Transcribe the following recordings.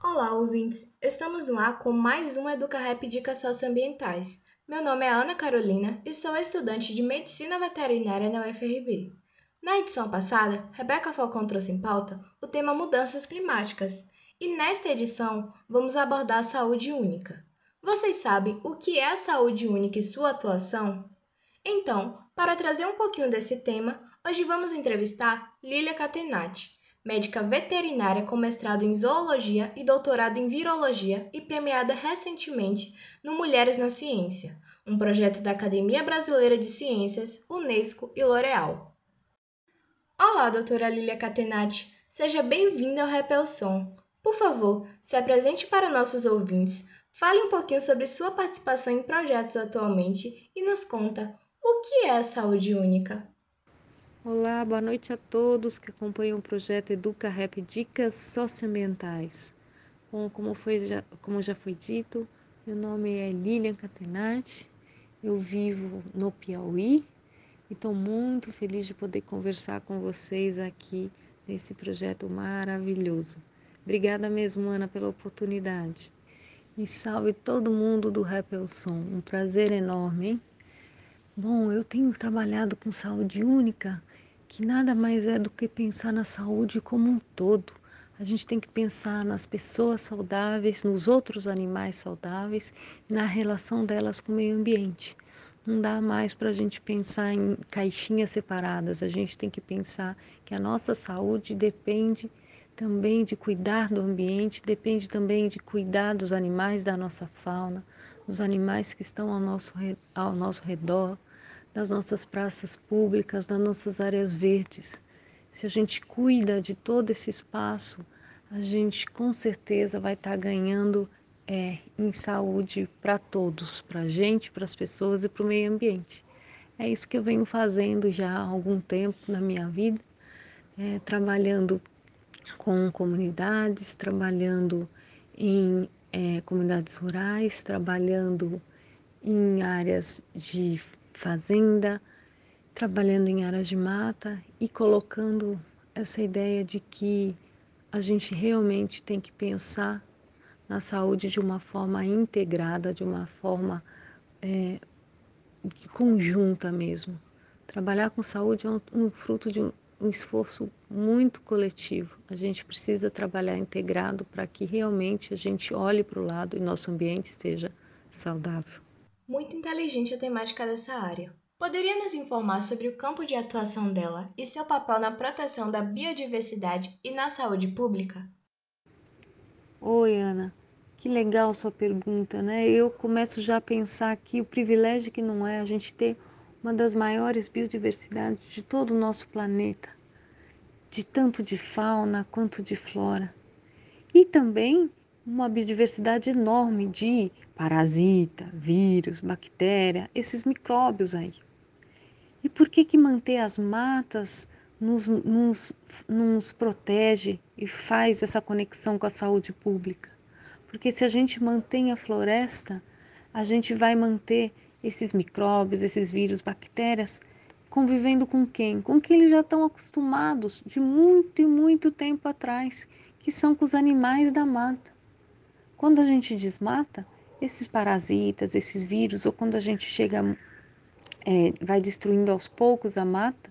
Olá, ouvintes! Estamos no ar com mais um EducaRap Dicas Socioambientais. Meu nome é Ana Carolina e sou estudante de Medicina Veterinária na UFRB. Na edição passada, Rebeca Falcão trouxe em pauta o tema mudanças climáticas e nesta edição vamos abordar a saúde única. Vocês sabem o que é a saúde única e sua atuação? Então, para trazer um pouquinho desse tema, hoje vamos entrevistar Lilia Catenati, médica veterinária com mestrado em zoologia e doutorado em virologia e premiada recentemente no Mulheres na Ciência, um projeto da Academia Brasileira de Ciências, Unesco e L'Oréal. Olá, doutora Lilia Catenati, seja bem-vinda ao Repel Som. Por favor, se apresente para nossos ouvintes, fale um pouquinho sobre sua participação em projetos atualmente e nos conta o que é a saúde única. Olá, boa noite a todos que acompanham o projeto Educa Rap Dicas Socioambientais. Bom, como, foi, já, como já foi dito, meu nome é Lilian Catenati, eu vivo no Piauí e estou muito feliz de poder conversar com vocês aqui nesse projeto maravilhoso. Obrigada mesmo, Ana, pela oportunidade. E salve todo mundo do Rappel Som. Um prazer enorme, hein? Bom, eu tenho trabalhado com saúde única que nada mais é do que pensar na saúde como um todo. A gente tem que pensar nas pessoas saudáveis, nos outros animais saudáveis, na relação delas com o meio ambiente. Não dá mais para a gente pensar em caixinhas separadas. A gente tem que pensar que a nossa saúde depende também de cuidar do ambiente, depende também de cuidar dos animais da nossa fauna, dos animais que estão ao nosso, ao nosso redor, das nossas praças públicas, das nossas áreas verdes. Se a gente cuida de todo esse espaço, a gente com certeza vai estar tá ganhando é, em saúde para todos, para a gente, para as pessoas e para o meio ambiente. É isso que eu venho fazendo já há algum tempo na minha vida, é, trabalhando com comunidades, trabalhando em é, comunidades rurais, trabalhando em áreas de fazenda, trabalhando em áreas de mata e colocando essa ideia de que a gente realmente tem que pensar na saúde de uma forma integrada, de uma forma é, conjunta mesmo. Trabalhar com saúde é um, um fruto de um, um esforço muito coletivo. A gente precisa trabalhar integrado para que realmente a gente olhe para o lado e nosso ambiente esteja saudável. Muito inteligente a temática dessa área. Poderia nos informar sobre o campo de atuação dela e seu papel na proteção da biodiversidade e na saúde pública? Oi, Ana. Que legal sua pergunta, né? Eu começo já a pensar aqui o privilégio que não é a gente ter uma das maiores biodiversidades de todo o nosso planeta, de tanto de fauna quanto de flora. E também uma biodiversidade enorme de parasita, vírus, bactéria, esses micróbios aí. E por que que manter as matas nos, nos, nos protege e faz essa conexão com a saúde pública? Porque se a gente mantém a floresta, a gente vai manter esses micróbios, esses vírus, bactérias convivendo com quem? Com quem eles já estão acostumados de muito e muito tempo atrás, que são com os animais da mata. Quando a gente desmata, esses parasitas, esses vírus, ou quando a gente chega, é, vai destruindo aos poucos a mata,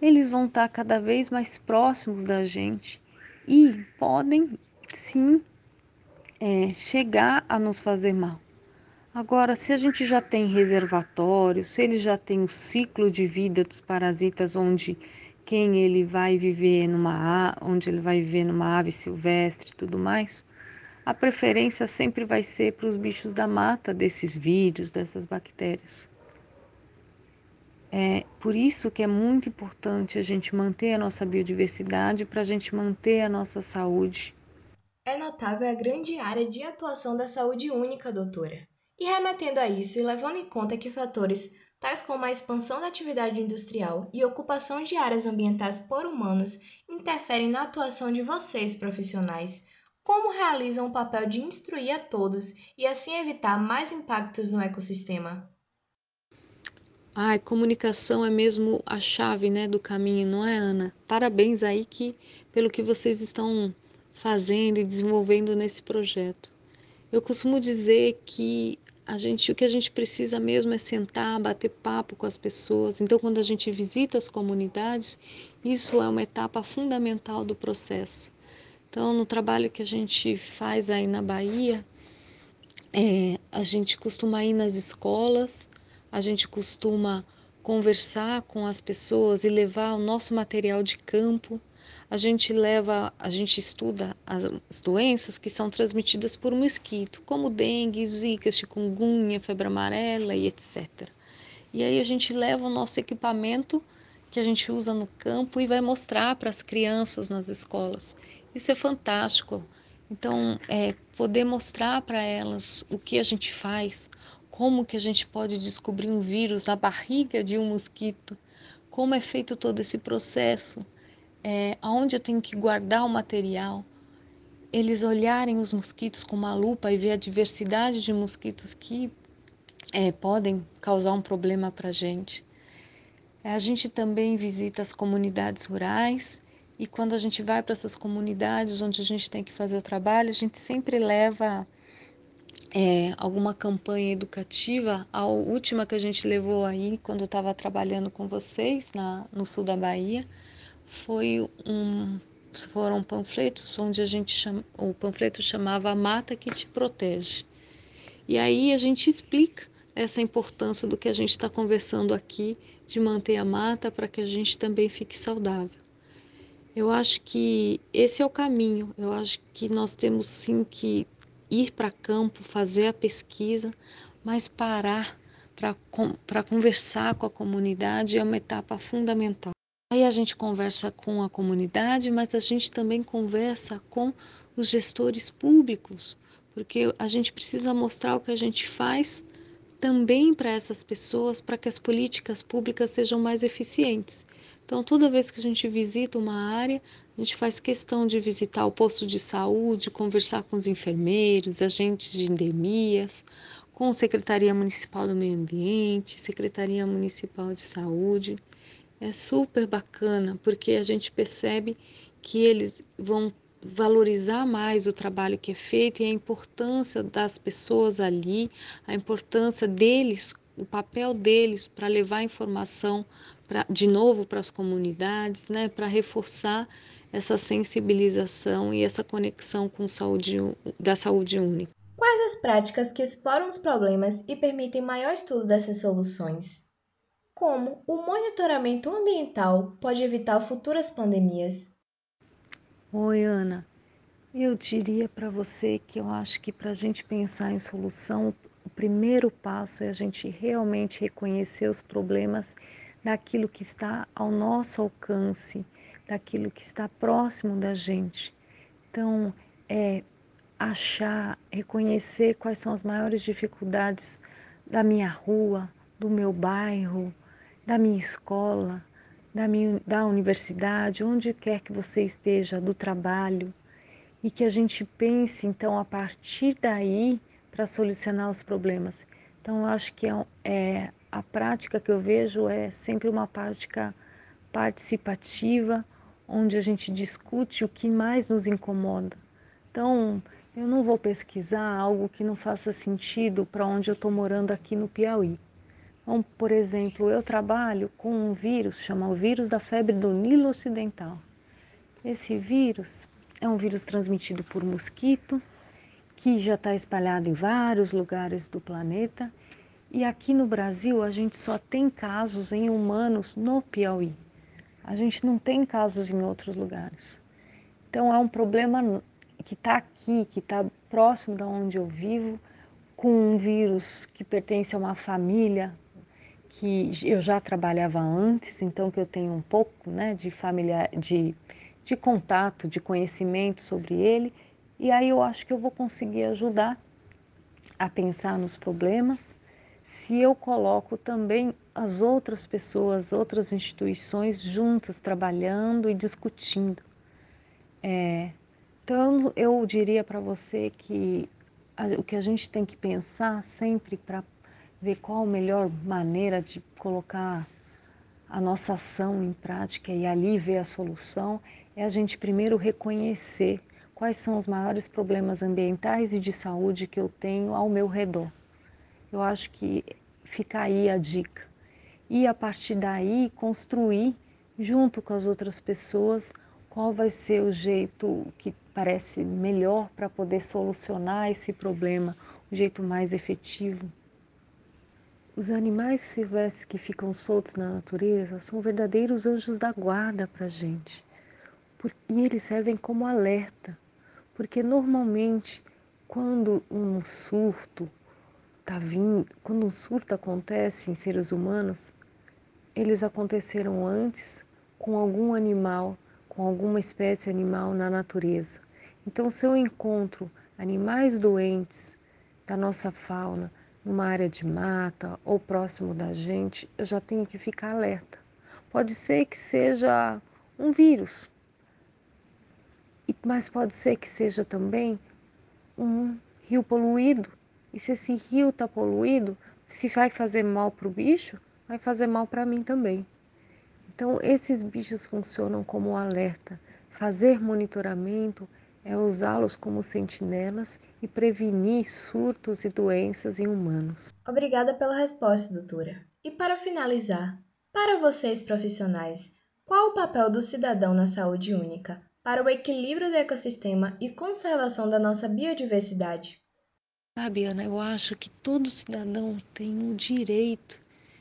eles vão estar cada vez mais próximos da gente e podem sim é, chegar a nos fazer mal. Agora, se a gente já tem reservatório, se ele já tem o ciclo de vida dos parasitas, onde quem ele vai viver numa onde ele vai viver numa ave silvestre e tudo mais, a preferência sempre vai ser para os bichos da mata, desses vírus, dessas bactérias. É por isso que é muito importante a gente manter a nossa biodiversidade para a gente manter a nossa saúde. É notável a grande área de atuação da saúde única, doutora. E remetendo a isso e levando em conta que fatores tais como a expansão da atividade industrial e ocupação de áreas ambientais por humanos interferem na atuação de vocês, profissionais, como realizam o papel de instruir a todos e assim evitar mais impactos no ecossistema? Ai, comunicação é mesmo a chave, né, do caminho, não é, Ana? Parabéns aí que pelo que vocês estão fazendo e desenvolvendo nesse projeto. Eu costumo dizer que a gente, o que a gente precisa mesmo é sentar, bater papo com as pessoas. Então, quando a gente visita as comunidades, isso é uma etapa fundamental do processo. Então, no trabalho que a gente faz aí na Bahia, é, a gente costuma ir nas escolas, a gente costuma conversar com as pessoas e levar o nosso material de campo a gente leva, a gente estuda as doenças que são transmitidas por mosquito, como dengue, zika, chikungunya, febre amarela e etc. E aí a gente leva o nosso equipamento que a gente usa no campo e vai mostrar para as crianças nas escolas. Isso é fantástico. Então, é, poder mostrar para elas o que a gente faz, como que a gente pode descobrir um vírus na barriga de um mosquito, como é feito todo esse processo, é, aonde eu tenho que guardar o material, eles olharem os mosquitos com uma lupa e ver a diversidade de mosquitos que é, podem causar um problema para a gente. A gente também visita as comunidades rurais e quando a gente vai para essas comunidades onde a gente tem que fazer o trabalho, a gente sempre leva é, alguma campanha educativa. A última que a gente levou aí, quando eu estava trabalhando com vocês na, no sul da Bahia, foi um foram panfletos onde a gente chama, o panfleto chamava a mata que te protege. E aí a gente explica essa importância do que a gente está conversando aqui de manter a mata para que a gente também fique saudável. Eu acho que esse é o caminho. Eu acho que nós temos sim que ir para campo, fazer a pesquisa, mas parar para conversar com a comunidade é uma etapa fundamental. Aí a gente conversa com a comunidade, mas a gente também conversa com os gestores públicos, porque a gente precisa mostrar o que a gente faz também para essas pessoas, para que as políticas públicas sejam mais eficientes. Então, toda vez que a gente visita uma área, a gente faz questão de visitar o posto de saúde, conversar com os enfermeiros, agentes de endemias, com a Secretaria Municipal do Meio Ambiente, Secretaria Municipal de Saúde. É super bacana, porque a gente percebe que eles vão valorizar mais o trabalho que é feito e a importância das pessoas ali, a importância deles, o papel deles para levar informação pra, de novo para as comunidades, né, para reforçar essa sensibilização e essa conexão com saúde da saúde única. Quais as práticas que exploram os problemas e permitem maior estudo dessas soluções? Como o monitoramento ambiental pode evitar futuras pandemias? Oi, Ana. Eu diria para você que eu acho que para a gente pensar em solução, primeiro passo é a gente realmente reconhecer os problemas daquilo que está ao nosso alcance, daquilo que está próximo da gente. Então, é achar, reconhecer quais são as maiores dificuldades da minha rua, do meu bairro, da minha escola, da, minha, da universidade, onde quer que você esteja, do trabalho, e que a gente pense então a partir daí para solucionar os problemas. Então, eu acho que é, é, a prática que eu vejo é sempre uma prática participativa, onde a gente discute o que mais nos incomoda. Então, eu não vou pesquisar algo que não faça sentido para onde eu estou morando aqui no Piauí. Então, por exemplo, eu trabalho com um vírus chamado vírus da febre do Nilo Ocidental. Esse vírus é um vírus transmitido por mosquito, que já está espalhado em vários lugares do planeta. E aqui no Brasil a gente só tem casos em humanos no Piauí. A gente não tem casos em outros lugares. Então é um problema que está aqui, que está próximo de onde eu vivo, com um vírus que pertence a uma família que eu já trabalhava antes, então que eu tenho um pouco né, de familiar, de, de contato, de conhecimento sobre ele, e aí eu acho que eu vou conseguir ajudar a pensar nos problemas se eu coloco também as outras pessoas, outras instituições juntas trabalhando e discutindo. É, então eu diria para você que o que a gente tem que pensar sempre para ver qual a melhor maneira de colocar a nossa ação em prática e ali ver a solução, é a gente primeiro reconhecer quais são os maiores problemas ambientais e de saúde que eu tenho ao meu redor. Eu acho que fica aí a dica. E a partir daí construir junto com as outras pessoas qual vai ser o jeito que parece melhor para poder solucionar esse problema, o jeito mais efetivo. Os animais silvestres que ficam soltos na natureza são verdadeiros anjos da guarda para a gente. E eles servem como alerta, porque normalmente quando um surto tá vindo, quando um surto acontece em seres humanos, eles aconteceram antes com algum animal com alguma espécie animal na natureza. Então, se eu encontro animais doentes da nossa fauna numa área de mata ou próximo da gente, eu já tenho que ficar alerta. Pode ser que seja um vírus, mas pode ser que seja também um rio poluído. E se esse rio está poluído, se vai fazer mal para o bicho, vai fazer mal para mim também. Então, esses bichos funcionam como alerta. Fazer monitoramento é usá-los como sentinelas e prevenir surtos e doenças em humanos. Obrigada pela resposta, doutora. E para finalizar, para vocês profissionais, qual o papel do cidadão na saúde única para o equilíbrio do ecossistema e conservação da nossa biodiversidade? Sabe, Ana, eu acho que todo cidadão tem o direito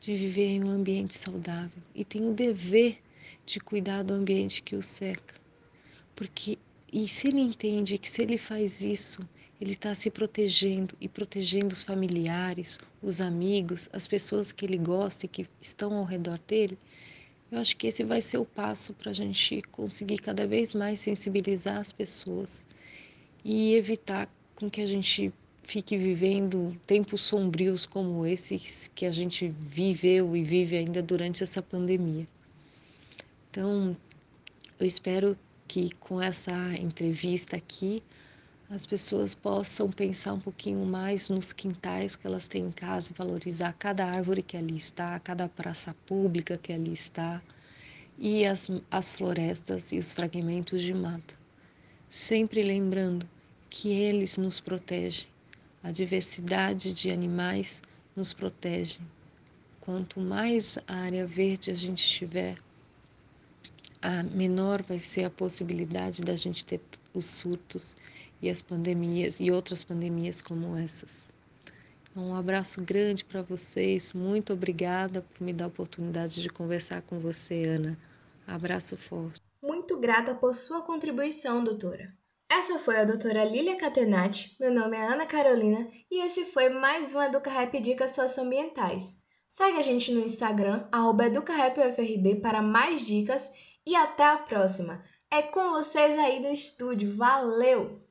de viver em um ambiente saudável e tem o dever de cuidar do ambiente que o cerca. Porque e se ele entende que se ele faz isso, ele está se protegendo e protegendo os familiares, os amigos, as pessoas que ele gosta e que estão ao redor dele, eu acho que esse vai ser o passo para a gente conseguir cada vez mais sensibilizar as pessoas e evitar com que a gente fique vivendo tempos sombrios como esses que a gente viveu e vive ainda durante essa pandemia. Então, eu espero que com essa entrevista aqui as pessoas possam pensar um pouquinho mais nos quintais que elas têm em casa, valorizar cada árvore que ali está, cada praça pública que ali está e as, as florestas e os fragmentos de mato. Sempre lembrando que eles nos protegem a diversidade de animais nos protege. Quanto mais área verde a gente tiver, a menor vai ser a possibilidade da gente ter os surtos e as pandemias e outras pandemias como essas. Então, um abraço grande para vocês. Muito obrigada por me dar a oportunidade de conversar com você, Ana. Abraço forte. Muito grata por sua contribuição, doutora. Essa foi a doutora Lilia Catenati, meu nome é Ana Carolina e esse foi mais um EducaRap Dicas Socioambientais. Segue a gente no Instagram, EducaRapUFRB para mais dicas e até a próxima! É com vocês aí do estúdio, valeu!